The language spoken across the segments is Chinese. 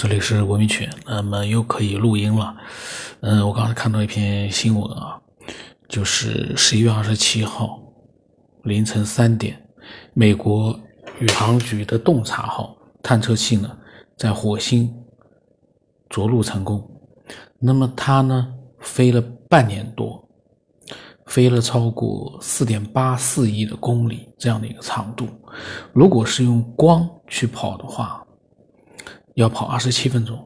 这里是文明犬，那么又可以录音了。嗯，我刚才看到一篇新闻啊，就是十一月二十七号凌晨三点，美国宇航局的洞察号探测器呢在火星着陆成功。那么它呢飞了半年多，飞了超过四点八四亿的公里这样的一个长度。如果是用光去跑的话，要跑二十七分钟，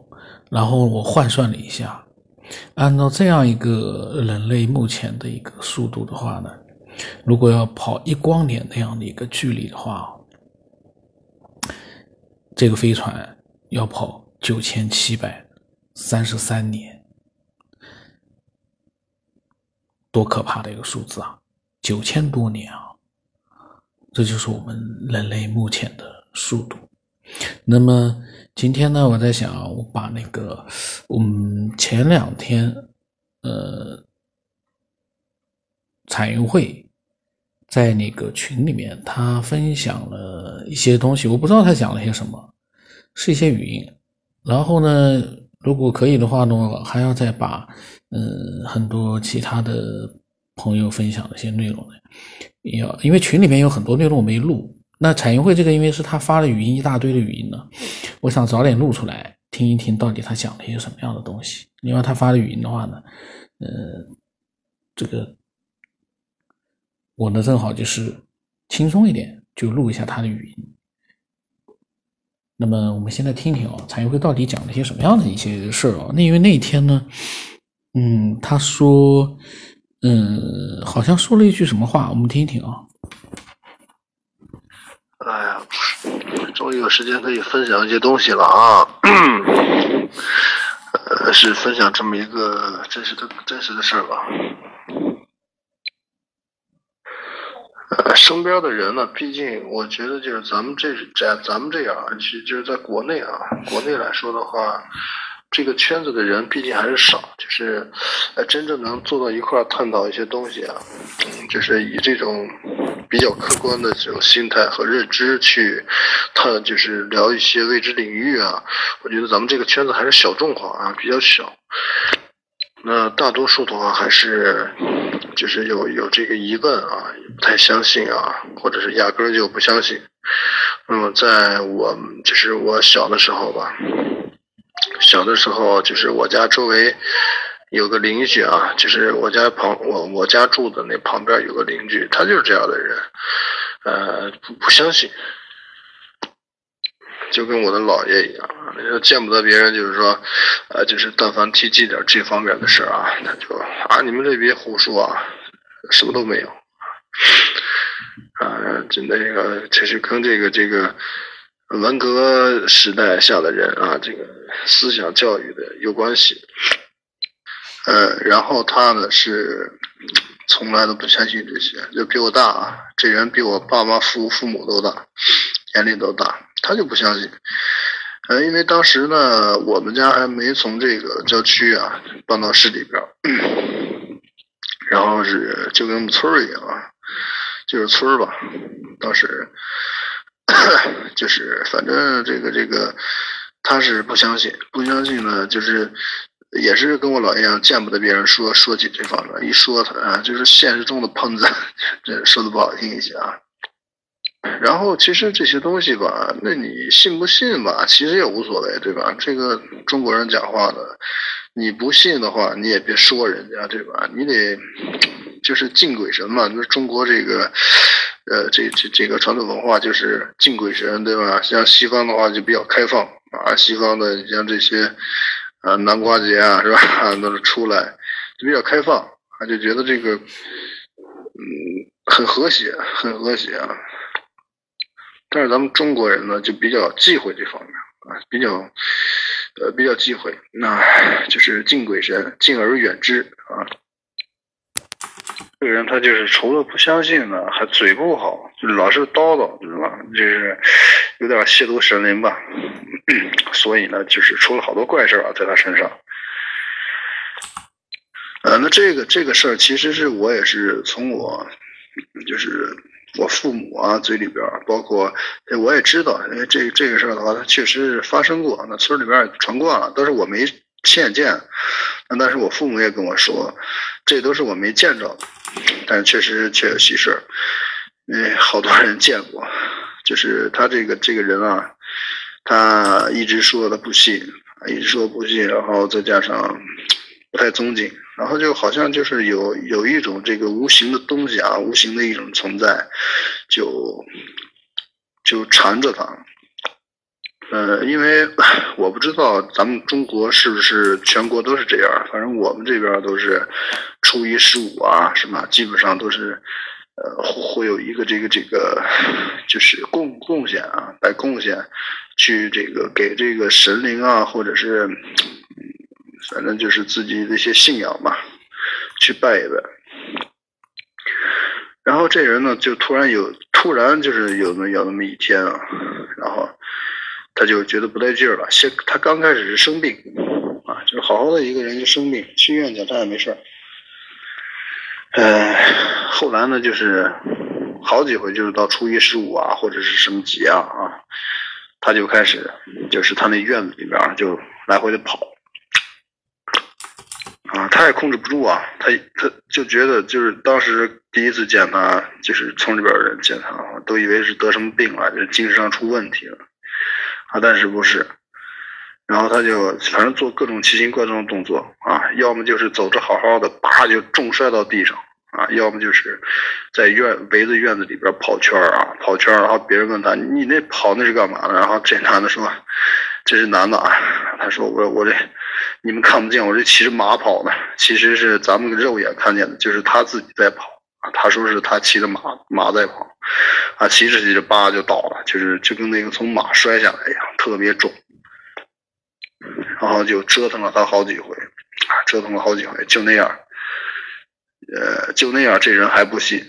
然后我换算了一下，按照这样一个人类目前的一个速度的话呢，如果要跑一光年那样的一个距离的话，这个飞船要跑九千七百三十三年，多可怕的一个数字啊！九千多年啊，这就是我们人类目前的速度。那么今天呢，我在想，我把那个，嗯，前两天，呃，彩云会在那个群里面，他分享了一些东西，我不知道他讲了些什么，是一些语音。然后呢，如果可以的话呢，还要再把，嗯，很多其他的朋友分享的一些内容呢，要因为群里面有很多内容我没录。那彩云会这个，因为是他发了语音一大堆的语音呢，我想早点录出来听一听，到底他讲了一些什么样的东西。另外，他发的语音的话呢，呃，这个我呢正好就是轻松一点，就录一下他的语音。那么我们现在听听啊，彩云会到底讲了些什么样的一些事儿啊？那因为那一天呢，嗯，他说，嗯，好像说了一句什么话，我们听一听啊。哎呀，终于有时间可以分享一些东西了啊！呃，是分享这么一个真实的、真实的事儿吧。呃，身边的人呢，毕竟我觉得就是咱们这在咱们这样，其实就是在国内啊，国内来说的话。这个圈子的人毕竟还是少，就是呃，真正能坐到一块儿探讨一些东西啊，就是以这种比较客观的这种心态和认知去探，就是聊一些未知领域啊。我觉得咱们这个圈子还是小众化啊，比较小。那大多数的话还是就是有有这个疑问啊，不太相信啊，或者是压根就不相信。那么在我就是我小的时候吧。小的时候，就是我家周围有个邻居啊，就是我家旁我我家住的那旁边有个邻居，他就是这样的人，呃，不不相信，就跟我的姥爷一样，见不得别人就是说，呃，就是但凡提及点这方面的事啊，他就啊，你们这别胡说啊，什么都没有，啊，就那个，其实跟这个这个。文革时代下的人啊，这个思想教育的有关系。呃，然后他呢是从来都不相信这些，就比我大啊，这人比我爸妈父父母都大，年龄都大，他就不相信。呃，因为当时呢，我们家还没从这个郊区啊搬到市里边，然后是就跟我们村儿一样啊，就是村儿吧，当时。就是反正这个这个，他是不相信，不相信呢，就是也是跟我姥爷一样，见不得别人说说起这方面，一说他啊，就是现实中的喷子，这说的不好听一些啊。然后其实这些东西吧，那你信不信吧，其实也无所谓，对吧？这个中国人讲话的，你不信的话，你也别说人家，对吧？你得就是敬鬼神嘛，那中国这个。呃，这这这个传统文化就是敬鬼神，对吧？像西方的话就比较开放啊，西方的你像这些，啊南瓜节啊，是吧？都是出来就比较开放，啊，就觉得这个，嗯，很和谐，很和谐啊。但是咱们中国人呢，就比较忌讳这方面啊，比较，呃，比较忌讳，那就是敬鬼神，敬而远之啊。这个人他就是除了不相信呢，还嘴不好，就老是叨叨，知道吧？就是有点亵渎神灵吧。所以呢，就是出了好多怪事啊，在他身上。呃，那这个这个事儿，其实是我也是从我就是我父母啊嘴里边，包括我也知道，因为这这个事儿的话，它确实是发生过，那村里边传过了，但是我没亲眼见，但是我父母也跟我说，这都是我没见着，但是确实确有其事，哎，好多人见过，就是他这个这个人啊，他一直说他不信，一直说不信，然后再加上不太尊敬。然后就好像就是有有一种这个无形的东西啊，无形的一种存在，就就缠着他。呃，因为我不知道咱们中国是不是全国都是这样，反正我们这边都是初一十五啊，什么基本上都是呃会有一个这个这个就是贡贡献啊，来贡献去这个给这个神灵啊，或者是。反正就是自己的一些信仰嘛，去拜一拜。然后这人呢，就突然有，突然就是有那么有那么一天啊，然后他就觉得不对劲儿了。先他刚开始是生病啊，就是好好的一个人就生病，去医院检查也没事儿。呃，后来呢，就是好几回，就是到初一十五啊，或者是什么节啊啊，他就开始，就是他那院子里边就来回的跑。啊，他也控制不住啊，他他就觉得就是当时第一次见他，就是村里边人见他，都以为是得什么病了，就是精神上出问题了，啊，但是不是，然后他就反正做各种奇形怪状的动作啊，要么就是走着好好的，啪就重摔到地上啊，要么就是在院围着院子里边跑圈啊，跑圈然后别人问他你那跑那是干嘛的？然后这男的说这是男的啊，他说我我这。你们看不见我这骑着马跑呢，其实是咱们肉眼看见的，就是他自己在跑。他说是他骑着马，马在跑，啊，骑着骑着叭就倒了，就是就跟那个从马摔下来一样，特别重。然后就折腾了他好几回，折腾了好几回，就那样，呃，就那样，这人还不信。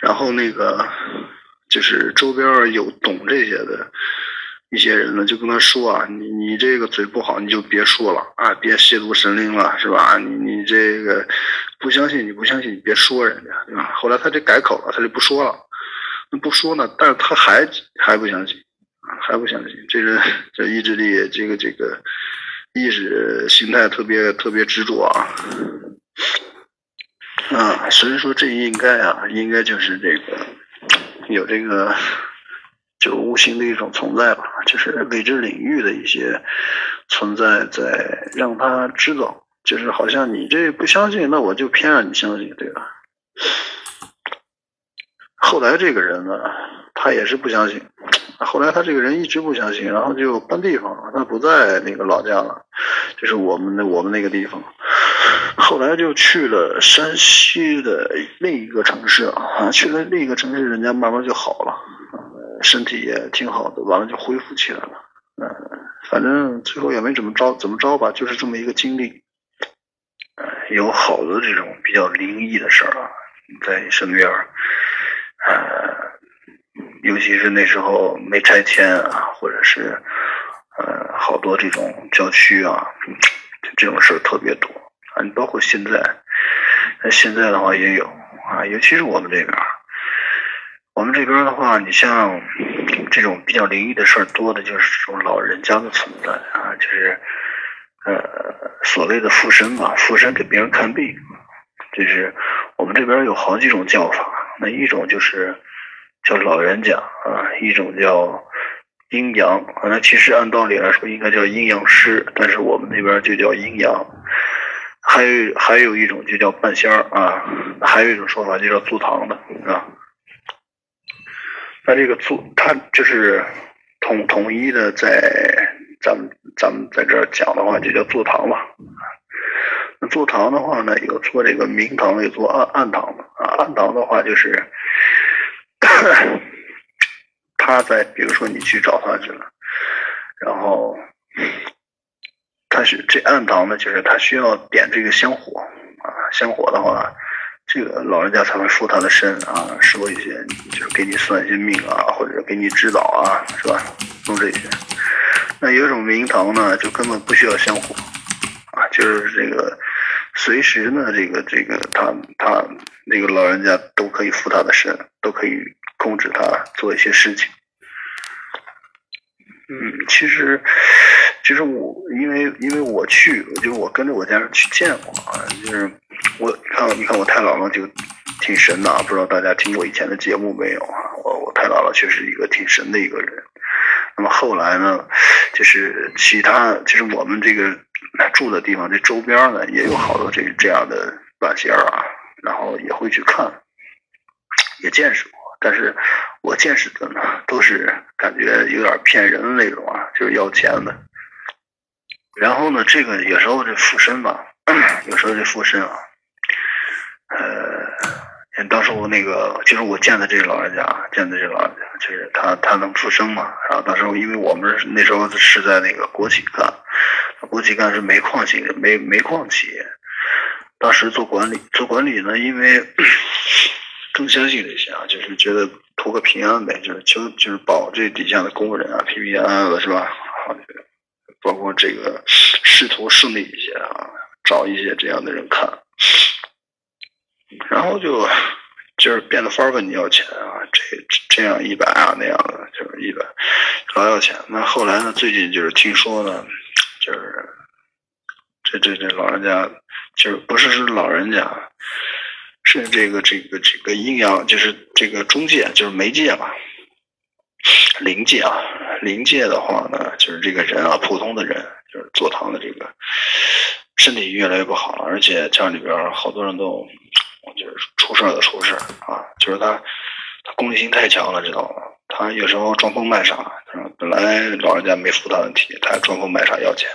然后那个就是周边有懂这些的。一些人呢就跟他说啊，你你这个嘴不好，你就别说了啊，别亵渎神灵了，是吧？你你这个不相信，你不相信，你别说人家，对吧？后来他就改口了，他就不说了，那不说呢，但是他还还不相信，还不相信，这人这意志力，这个这个意识形态特别特别执着啊啊，所以说这应该啊，应该就是这个有这个。就无形的一种存在吧，就是未知领域的一些存在，在让他知道，就是好像你这不相信，那我就偏让你相信，对吧？后来这个人呢，他也是不相信，后来他这个人一直不相信，然后就搬地方了，他不在那个老家了，就是我们的我们那个地方，后来就去了山西的另一个城市啊，去了另一个城市，人家慢慢就好了。身体也挺好的，完了就恢复起来了。嗯，反正最后也没怎么着，怎么着吧，就是这么一个经历。有好多这种比较灵异的事儿啊，在身边儿。呃，尤其是那时候没拆迁啊，或者是呃好多这种郊区啊，这种事儿特别多啊。你包括现在，那现在的话也有啊，尤其是我们这边。我们这边的话，你像这种比较灵异的事儿多的，就是这种老人家的存在啊，就是呃所谓的附身嘛，附身给别人看病，就是我们这边有好几种叫法。那一种就是叫老人家啊，一种叫阴阳。那其实按道理来说应该叫阴阳师，但是我们那边就叫阴阳。还有还有一种就叫半仙儿啊，还有一种说法就叫坐堂的啊。那这个坐，他就是统统一的，在咱们咱们在这儿讲的话，就叫坐堂嘛。做堂的话呢，有做这个明堂，有做暗暗堂的啊。暗堂的话就是，他在比如说你去找他去了，然后他是这暗堂呢，就是他需要点这个香火啊，香火的话。这个老人家才会附他的身啊，说一些就是给你算一些命啊，或者给你指导啊，是吧？弄这些。那有一种明堂呢，就根本不需要香火啊，就是这个随时呢，这个这个他他那个老人家都可以附他的身，都可以控制他做一些事情。嗯，其实其实我因为因为我去，就是我跟着我家人去见过啊，就是我看你看我太姥姥就挺神的啊，不知道大家听过以前的节目没有啊？我我太姥姥确实一个挺神的一个人。那么后来呢，就是其他，就是我们这个住的地方这周边呢，也有好多这这样的半仙儿啊，然后也会去看，也见识过。但是我见识的呢，都是感觉有点骗人的那种啊，就是要钱的。然后呢，这个有时候这附身吧，有时候这附身啊，呃，当时我那个就是我见的这个老人家，见的这个老人家，就是他他能附身嘛。然后当时因为我们那时候是在那个国企干，国企干是煤矿企煤煤矿企业，当时做管理做管理呢，因为。更相信这些啊，就是觉得图个平安呗，就是求就是保这底下的工人啊平平安安的，是吧？好，包括这个仕途顺利一些啊，找一些这样的人看，然后就就是变着法问你要钱啊，这这样一百啊那样的，就是一百老要钱。那后来呢，最近就是听说呢，这这这老人家就是不是是老人家。是这个这个这个阴阳，就是这个中介，就是媒介吧，灵界啊，灵界的话呢，就是这个人啊，普通的人，就是坐堂的这个身体越来越不好了，而且家里边好多人都就是出事儿的出事儿啊，就是他他功利心太强了，知道吗？他有时候装疯卖傻，本来老人家没负担问题，他装疯卖傻要钱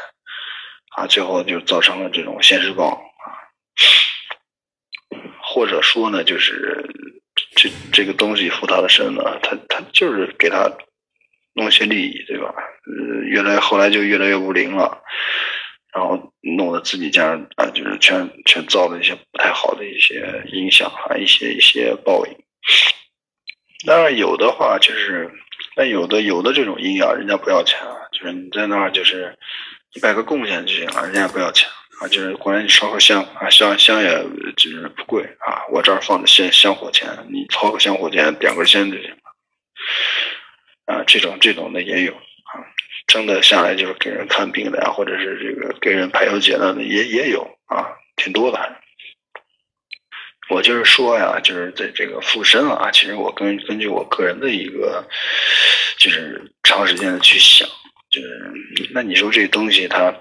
啊，最后就造成了这种现实报啊。或者说呢，就是这这个东西附他的身呢，他他就是给他弄些利益，对吧？呃，越来后来就越来越不灵了，然后弄得自己家人啊，就是全全遭了一些不太好的一些影响啊，一些一些报应。当然有的话就是，那有的有的这种阴阳，人家不要钱啊，就是你在那儿就是一百个贡献就行了，人家不要钱。啊，就是管你烧个香啊，香香也就是不贵啊。我这儿放的香香火钱，你掏个香火钱，点根香就行了。啊，这种这种的也有啊，真的下来就是给人看病的呀，或者是这个给人排忧解难的也也有啊，挺多的。我就是说呀，就是在这个附身啊，其实我根根据我个人的一个，就是长时间的去想，就是那你说这东西它。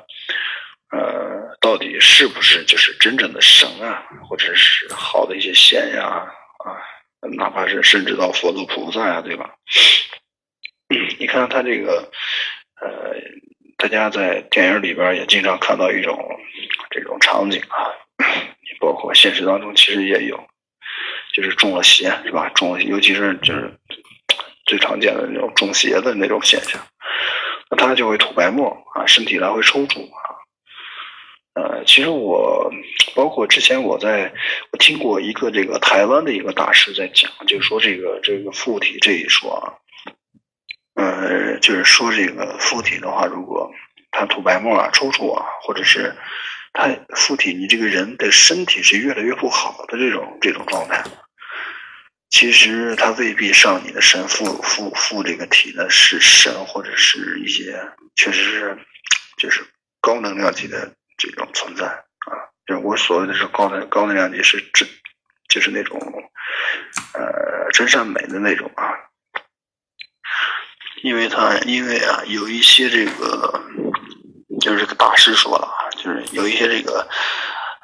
呃，到底是不是就是真正的神啊，或者是好的一些仙呀啊，哪怕是甚至到佛祖菩萨呀，对吧？你看他这个，呃，大家在电影里边也经常看到一种这种场景啊，包括现实当中其实也有，就是中了邪是吧？中了，尤其是就是最常见的那种中邪的那种现象，那他就会吐白沫啊，身体来回抽搐啊。呃，其实我包括之前我在我听过一个这个台湾的一个大师在讲，就是说这个这个附体这一说啊，呃，就是说这个附体的话，如果他吐白沫啊、抽搐啊，或者是他附体，你这个人的身体是越来越不好的这种这种状态，其实他未必上你的身附附附这个体的是神或者是一些确实是就是高能量级的。这种存在啊，就是我所谓的是高能高能量级是真，就是那种呃真善美的那种啊，因为他因为啊有一些这个就是这个大师说了啊，就是有一些这个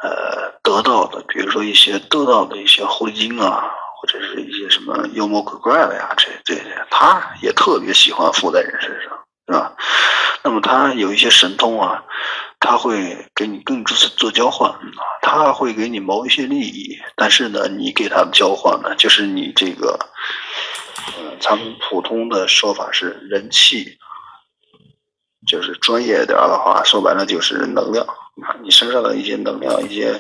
呃得到的，比如说一些得到的一些狐狸精啊，么妖魔鬼怪的呀，这这些他也特别喜欢附在人身上，是吧？那么他有一些神通啊。他会给你跟做做交换，他会给你谋一些利益，但是呢，你给他的交换呢，就是你这个，呃，咱们普通的说法是人气，就是专业点的话，说白了就是能量啊，你身上的一些能量，一些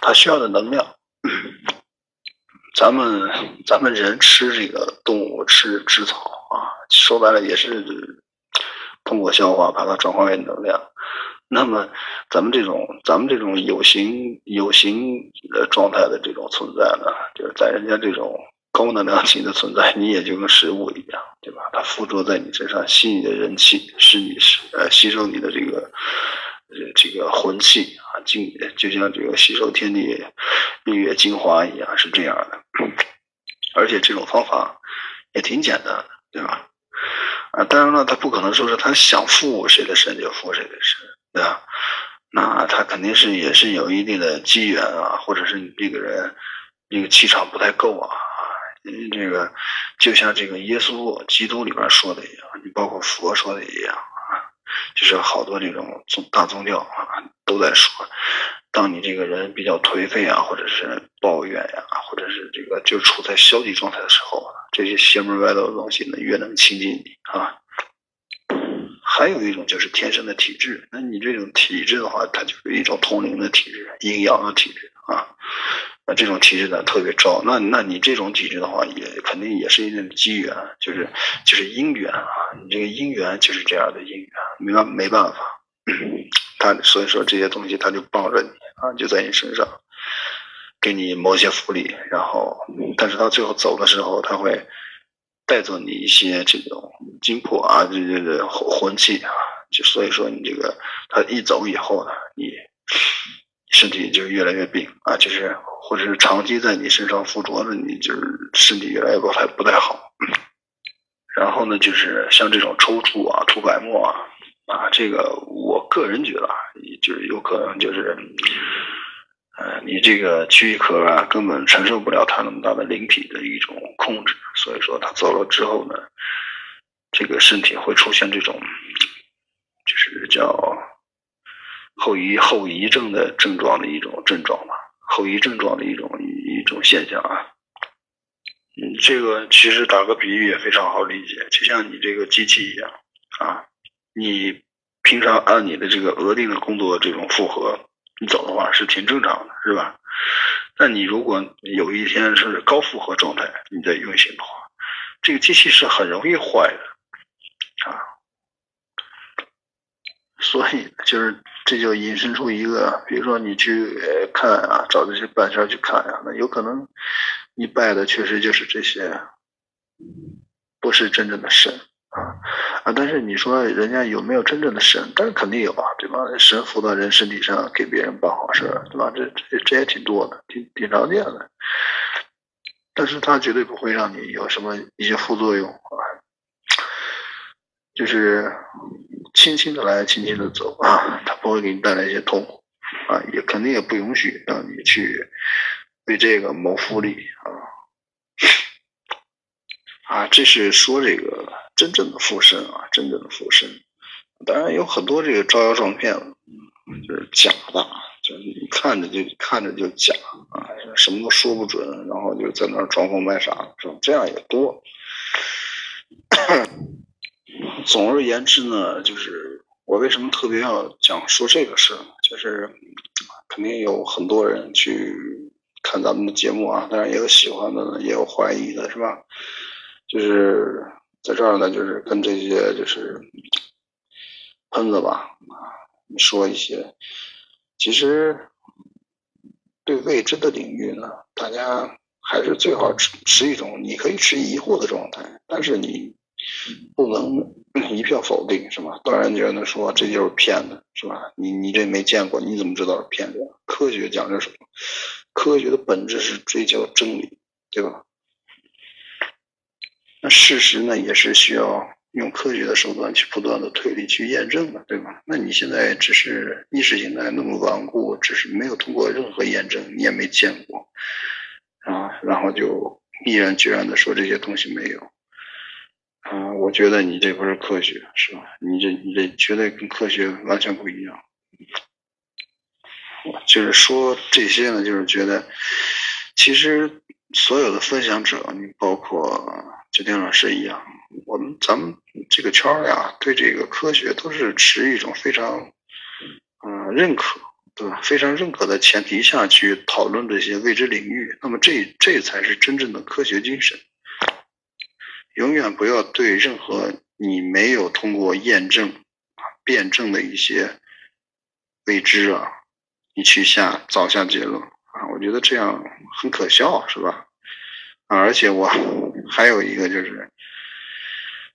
他需要的能量，咱们咱们人吃这个动物吃吃草啊，说白了也是通过消化把它转化为能量。那么，咱们这种咱们这种有形有形的状态的这种存在呢，就是在人家这种高能量级的存在，你也就跟食物一样，对吧？它附着在你身上，吸你的人气，使你是呃吸收你的这个这个魂气啊，精就像这个吸收天地日月精华一样，是这样的。而且这种方法也挺简单的，对吧？啊，当然了，他不可能说是他想附谁的身就附谁的身。对吧？那他肯定是也是有一定的机缘啊，或者是你这个人这个气场不太够啊。因为这个就像这个耶稣基督里边说的一样，你包括佛说的一样，就是好多这种宗大宗教啊都在说，当你这个人比较颓废啊，或者是抱怨呀，或者是这个就处在消极状态的时候，这些邪门歪道的东西呢越能亲近你啊。还有一种就是天生的体质，那你这种体质的话，它就是一种通灵的体质，阴阳的体质啊。那这种体质呢特别招，那那你这种体质的话，也肯定也是一种机缘，就是就是姻缘啊。你这个姻缘就是这样的姻缘，没办没办法，他所以说这些东西他就帮着你啊，就在你身上给你某些福利，然后但是他最后走的时候，他会。带走你一些这种精魄啊，这这这魂气啊，就所以说你这个他一走以后呢，你身体就越来越病啊，就是或者是长期在你身上附着着，你就是身体越来越不太不太好。然后呢，就是像这种抽搐啊、吐白沫啊啊，这个我个人觉得啊，就是有可能就是。呃，你这个躯壳啊，根本承受不了它那么大的灵体的一种控制，所以说他走了之后呢，这个身体会出现这种，就是叫后遗后遗症的症状的一种症状吧，后遗症状的一种一种现象啊。嗯，这个其实打个比喻也非常好理解，就像你这个机器一样啊，你平常按你的这个额定的工作这种负荷。你走的话是挺正常的，是吧？那你如果有一天是高负荷状态，你在运行的话，这个机器是很容易坏的啊。所以就是这就引申出一个，比如说你去看啊，找这些半仙去看啊，那有可能你拜的确实就是这些，不是真正的神。啊啊！但是你说人家有没有真正的神？但是肯定有啊，对吧？神附到人身体上给别人办好事对吧？这这这也挺多的，挺挺常见的。但是他绝对不会让你有什么一些副作用啊，就是轻轻的来，轻轻的走啊，他不会给你带来一些痛苦啊，也肯定也不允许让你去为这个谋福利啊啊！这是说这个。真正的附身啊，真正的附身，当然有很多这个招摇撞骗，就是假的，就是你看着就看着就假啊，什么都说不准，然后就在那装疯卖傻，这样也多。总而言之呢，就是我为什么特别要讲说这个事呢？就是肯定有很多人去看咱们的节目啊，当然也有喜欢的，也有怀疑的，是吧？就是。在这儿呢，就是跟这些就是喷子吧啊，说一些，其实对未知的领域呢，大家还是最好持持一种你可以持疑惑的状态，但是你不能一票否定，是吧？当然觉得说这就是骗子，是吧？你你这没见过，你怎么知道是骗子？科学讲究什么？科学的本质是追求真理，对吧？那事实呢，也是需要用科学的手段去不断的推理去验证的，对吧？那你现在只是意识形态那么顽固，只是没有通过任何验证，你也没见过啊，然后就毅然决然的说这些东西没有啊，我觉得你这不是科学，是吧？你这你这绝对跟科学完全不一样。就是说这些呢，就是觉得其实所有的分享者，你包括。就丁老师一样，我们咱们这个圈儿呀，对这个科学都是持一种非常，嗯，认可，对吧？非常认可的前提下去讨论这些未知领域，那么这这才是真正的科学精神。永远不要对任何你没有通过验证、辩证的一些未知啊，你去下早下结论啊，我觉得这样很可笑，是吧？啊，而且我还有一个就是，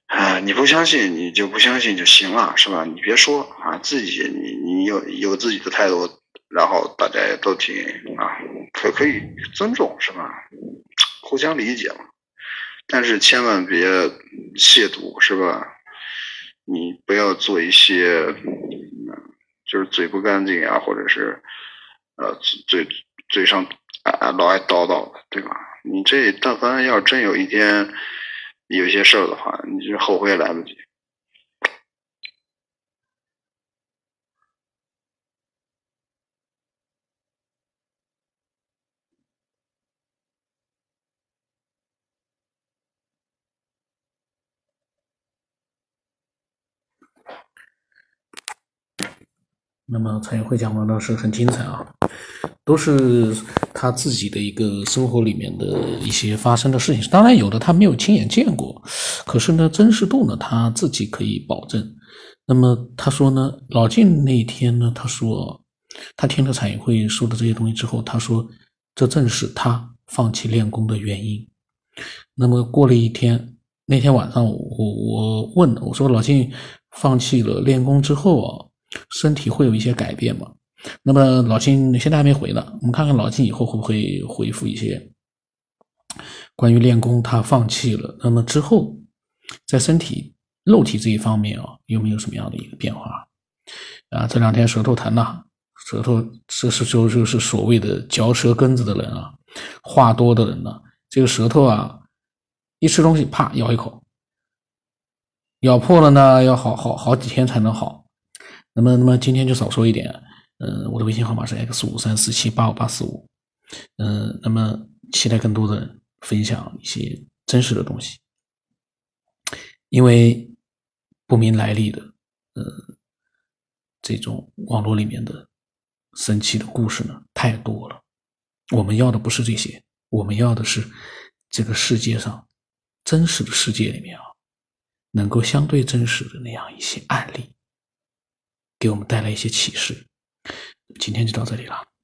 啊，你不相信你就不相信就行了，是吧？你别说啊，自己你你有有自己的态度，然后大家也都挺啊，可可以尊重，是吧？互相理解嘛。但是千万别亵渎，是吧？你不要做一些，就是嘴不干净啊，或者是，呃，嘴嘴上啊老爱叨叨的，对吧？你这但凡要真有一天有些事儿的话，你就后悔也来不及。那么蔡元慧讲的呢是很精彩啊，都是他自己的一个生活里面的一些发生的事情。当然有的他没有亲眼见过，可是呢真实度呢他自己可以保证。那么他说呢，老晋那一天呢，他说他听了蔡元慧说的这些东西之后，他说这正是他放弃练功的原因。那么过了一天，那天晚上我我问我说老晋放弃了练功之后啊。身体会有一些改变吗？那么老金现在还没回呢，我们看看老金以后会不会回复一些关于练功他放弃了，那么之后在身体肉体这一方面啊，有没有什么样的一个变化？啊，这两天舌头疼呐，舌头这是就就是所谓的嚼舌根子的人啊，话多的人呢，这个舌头啊，一吃东西啪咬一口，咬破了呢，要好好好几天才能好。那么，那么今天就少说一点。嗯，我的微信号码是 x 五三四七八五八四五。嗯，那么期待更多的分享一些真实的东西，因为不明来历的，呃，这种网络里面的神奇的故事呢太多了。我们要的不是这些，我们要的是这个世界上真实的世界里面啊，能够相对真实的那样一些案例。给我们带来一些启示。今天就到这里了。